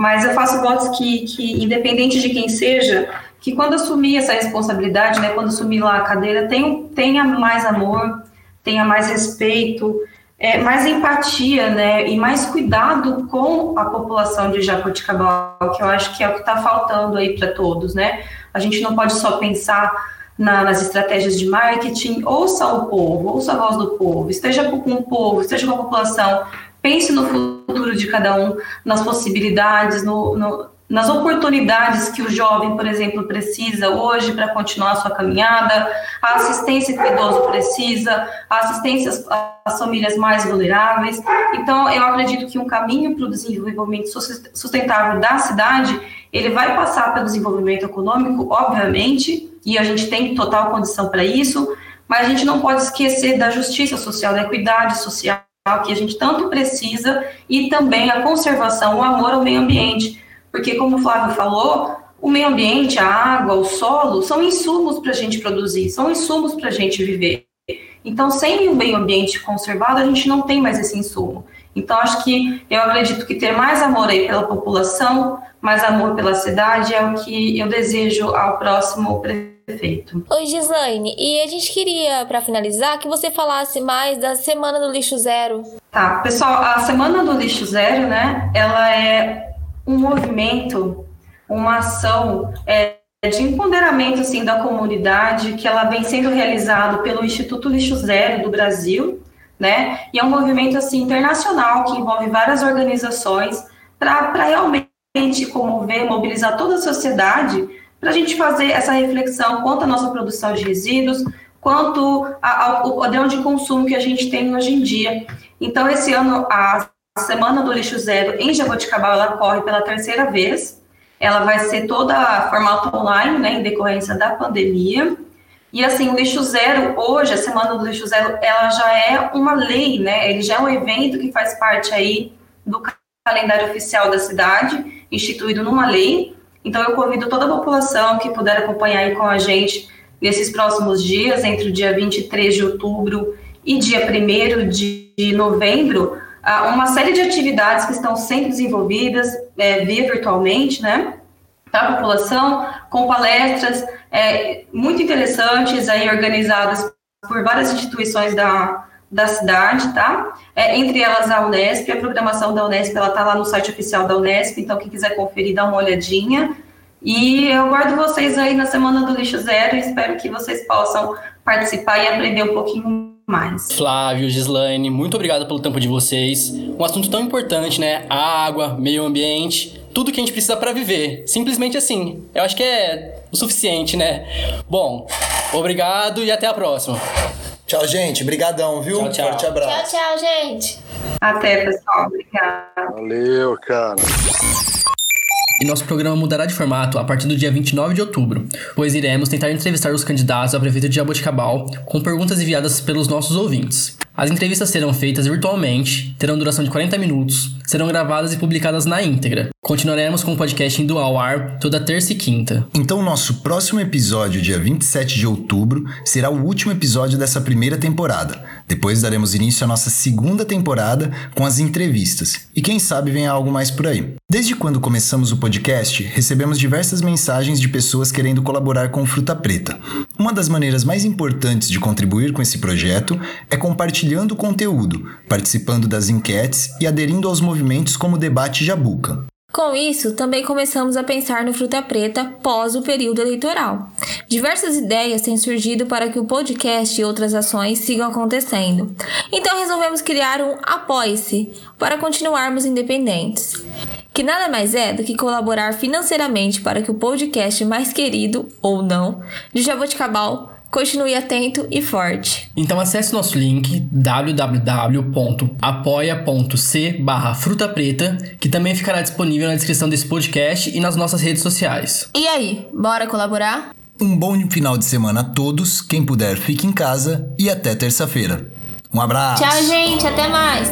mas eu faço votos que, que, independente de quem seja, que quando assumir essa responsabilidade, né, quando assumir lá a cadeira, tenha, tenha mais amor, tenha mais respeito, é, mais empatia, né, e mais cuidado com a população de Jaboticabal, que eu acho que é o que está faltando aí para todos, né. A gente não pode só pensar na, nas estratégias de marketing, ouça o povo, ouça a voz do povo, esteja com o povo, esteja com a população, pense no futuro de cada um, nas possibilidades, no, no, nas oportunidades que o jovem, por exemplo, precisa hoje para continuar a sua caminhada, a assistência que o idoso precisa, a assistência às, às famílias mais vulneráveis. Então, eu acredito que um caminho para o desenvolvimento sustentável da cidade, ele vai passar pelo desenvolvimento econômico, obviamente, e a gente tem total condição para isso, mas a gente não pode esquecer da justiça social, da equidade social, que a gente tanto precisa, e também a conservação, o amor ao meio ambiente. Porque, como o Flávio falou, o meio ambiente, a água, o solo, são insumos para a gente produzir, são insumos para a gente viver. Então, sem o meio ambiente conservado, a gente não tem mais esse insumo. Então, acho que eu acredito que ter mais amor aí pela população, mais amor pela cidade é o que eu desejo ao próximo prefeito. Oi, Gislaine, e a gente queria, para finalizar, que você falasse mais da Semana do Lixo Zero. Tá, pessoal, a Semana do Lixo Zero, né, ela é um movimento, uma ação é, de empoderamento, assim, da comunidade, que ela vem sendo realizado pelo Instituto Lixo Zero do Brasil, né? E é um movimento assim internacional que envolve várias organizações para realmente comover, mobilizar toda a sociedade para a gente fazer essa reflexão quanto à nossa produção de resíduos, quanto ao padrão de consumo que a gente tem hoje em dia. Então, esse ano, a Semana do Lixo Zero em Jaboticabal, ela corre pela terceira vez. Ela vai ser toda formato online, né, em decorrência da pandemia. E assim, o lixo zero, hoje, a Semana do Lixo Zero, ela já é uma lei, né? Ele já é um evento que faz parte aí do calendário oficial da cidade, instituído numa lei. Então, eu convido toda a população que puder acompanhar aí com a gente nesses próximos dias, entre o dia 23 de outubro e dia 1 de novembro, uma série de atividades que estão sendo desenvolvidas é, via virtualmente, né? Para a população, com palestras é, muito interessantes aí organizadas por várias instituições da, da cidade, tá? É, entre elas a Unesp, a programação da Unesp, ela tá lá no site oficial da Unesp, então quem quiser conferir, dá uma olhadinha. E eu guardo vocês aí na Semana do Lixo Zero e espero que vocês possam participar e aprender um pouquinho mais. Flávio, Gislaine, muito obrigado pelo tempo de vocês. Um assunto tão importante, né? Água, meio ambiente, tudo que a gente precisa para viver. Simplesmente assim. Eu acho que é o suficiente, né? Bom, obrigado e até a próxima. Tchau, gente. Brigadão, viu? Tchau, tchau. Forte abraço. Tchau, tchau, gente. Até, pessoal. Obrigada. Valeu, cara. E nosso programa mudará de formato a partir do dia 29 de outubro, pois iremos tentar entrevistar os candidatos a prefeito de Jaboticabal com perguntas enviadas pelos nossos ouvintes. As entrevistas serão feitas virtualmente, terão duração de 40 minutos, serão gravadas e publicadas na íntegra. Continuaremos com o podcast indo ao ar toda terça e quinta. Então, nosso próximo episódio, dia 27 de outubro, será o último episódio dessa primeira temporada. Depois daremos início à nossa segunda temporada com as entrevistas. E quem sabe vem algo mais por aí. Desde quando começamos o podcast, recebemos diversas mensagens de pessoas querendo colaborar com Fruta Preta. Uma das maneiras mais importantes de contribuir com esse projeto é compartilhando o conteúdo, participando das enquetes e aderindo aos movimentos como o Debate Jabuca. Com isso, também começamos a pensar no Fruta Preta pós o período eleitoral. Diversas ideias têm surgido para que o podcast e outras ações sigam acontecendo. Então resolvemos criar um Apoie-se para continuarmos independentes. Que nada mais é do que colaborar financeiramente para que o podcast mais querido, ou não, de Jaboticabal continue atento e forte. Então acesse nosso link www.apoia.c barra Fruta Preta, que também ficará disponível na descrição desse podcast e nas nossas redes sociais. E aí, bora colaborar? Um bom final de semana a todos. Quem puder, fique em casa e até terça-feira. Um abraço. Tchau, gente. Até mais.